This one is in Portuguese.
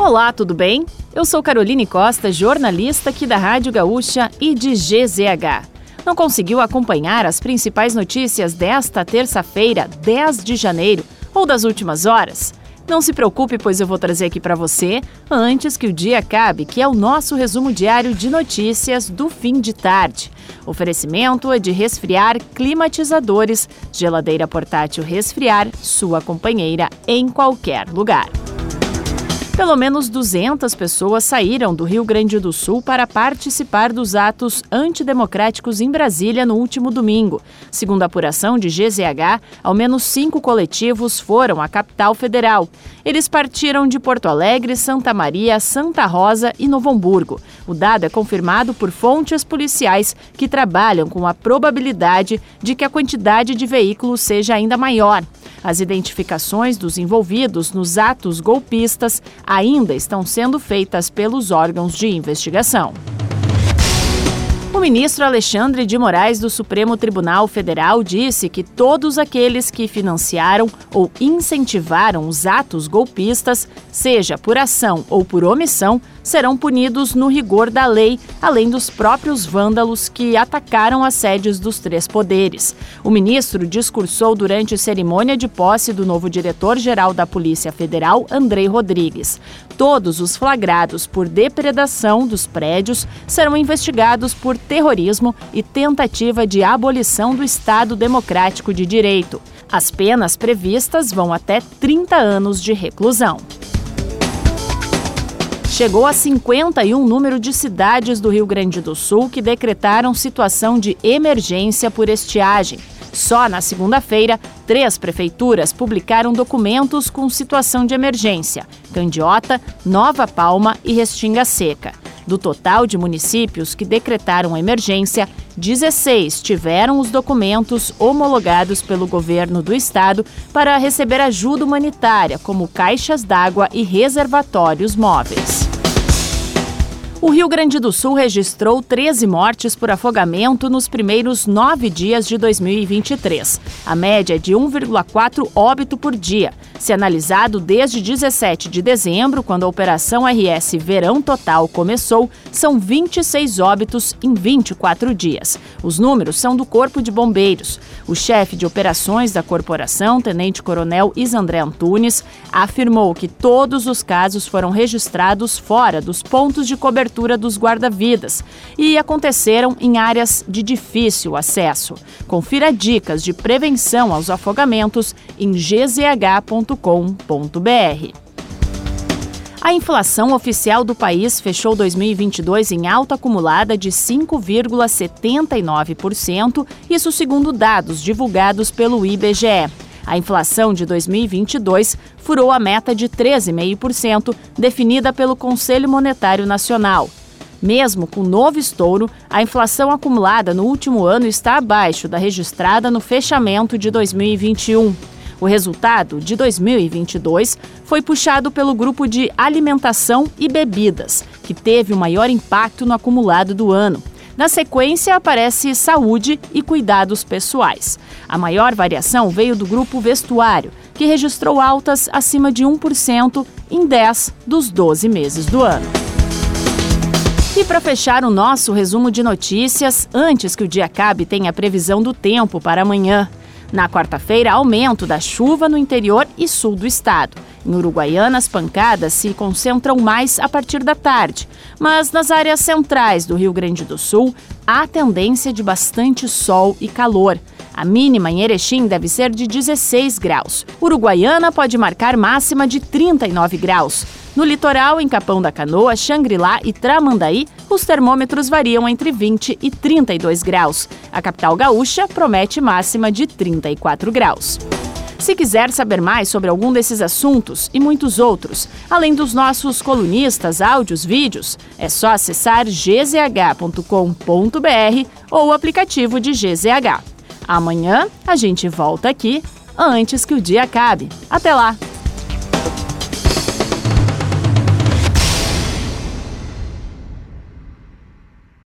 Olá, tudo bem? Eu sou Caroline Costa, jornalista aqui da Rádio Gaúcha e de GZH. Não conseguiu acompanhar as principais notícias desta terça-feira, 10 de janeiro, ou das últimas horas? Não se preocupe, pois eu vou trazer aqui para você antes que o dia acabe, que é o nosso resumo diário de notícias do fim de tarde. Oferecimento é de resfriar climatizadores, geladeira portátil resfriar, sua companheira em qualquer lugar. Pelo menos 200 pessoas saíram do Rio Grande do Sul para participar dos atos antidemocráticos em Brasília no último domingo. Segundo a apuração de GZH, ao menos cinco coletivos foram à capital federal. Eles partiram de Porto Alegre, Santa Maria, Santa Rosa e Novo Hamburgo. O dado é confirmado por fontes policiais que trabalham com a probabilidade de que a quantidade de veículos seja ainda maior. As identificações dos envolvidos nos atos golpistas ainda estão sendo feitas pelos órgãos de investigação. O ministro Alexandre de Moraes do Supremo Tribunal Federal disse que todos aqueles que financiaram ou incentivaram os atos golpistas, seja por ação ou por omissão, serão punidos no rigor da lei, além dos próprios vândalos que atacaram as sedes dos três poderes. O ministro discursou durante cerimônia de posse do novo diretor-geral da Polícia Federal, Andrei Rodrigues. Todos os flagrados por depredação dos prédios serão investigados por terrorismo e tentativa de abolição do Estado Democrático de Direito. As penas previstas vão até 30 anos de reclusão chegou a 51 número de cidades do Rio Grande do Sul que decretaram situação de emergência por estiagem. Só na segunda-feira, três prefeituras publicaram documentos com situação de emergência: Candiota, Nova Palma e Restinga Seca. Do total de municípios que decretaram emergência, 16 tiveram os documentos homologados pelo governo do estado para receber ajuda humanitária, como caixas d'água e reservatórios móveis. O Rio Grande do Sul registrou 13 mortes por afogamento nos primeiros nove dias de 2023. A média é de 1,4 óbito por dia. Se analisado desde 17 de dezembro, quando a Operação RS Verão Total começou, são 26 óbitos em 24 dias. Os números são do Corpo de Bombeiros. O chefe de operações da corporação, Tenente Coronel Isandré Antunes, afirmou que todos os casos foram registrados fora dos pontos de cobertura cobertura dos guarda-vidas e aconteceram em áreas de difícil acesso. Confira dicas de prevenção aos afogamentos em gzh.com.br. A inflação oficial do país fechou 2022 em alta acumulada de 5,79%, isso segundo dados divulgados pelo IBGE. A inflação de 2022 furou a meta de 13,5%, definida pelo Conselho Monetário Nacional. Mesmo com novo estouro, a inflação acumulada no último ano está abaixo da registrada no fechamento de 2021. O resultado de 2022 foi puxado pelo grupo de alimentação e bebidas, que teve o maior impacto no acumulado do ano. Na sequência, aparece saúde e cuidados pessoais. A maior variação veio do grupo vestuário, que registrou altas acima de 1% em 10 dos 12 meses do ano. E para fechar o nosso resumo de notícias, antes que o dia acabe, tem a previsão do tempo para amanhã. Na quarta-feira, aumento da chuva no interior e sul do estado. Em Uruguaiana, as pancadas se concentram mais a partir da tarde, mas nas áreas centrais do Rio Grande do Sul, há tendência de bastante sol e calor. A mínima em Erechim deve ser de 16 graus. Uruguaiana pode marcar máxima de 39 graus. No litoral, em Capão da Canoa, Xangri-Lá e Tramandaí, os termômetros variam entre 20 e 32 graus. A capital gaúcha promete máxima de 34 graus. Se quiser saber mais sobre algum desses assuntos e muitos outros, além dos nossos colunistas, áudios, vídeos, é só acessar gzh.com.br ou o aplicativo de GZH. Amanhã a gente volta aqui antes que o dia acabe. Até lá!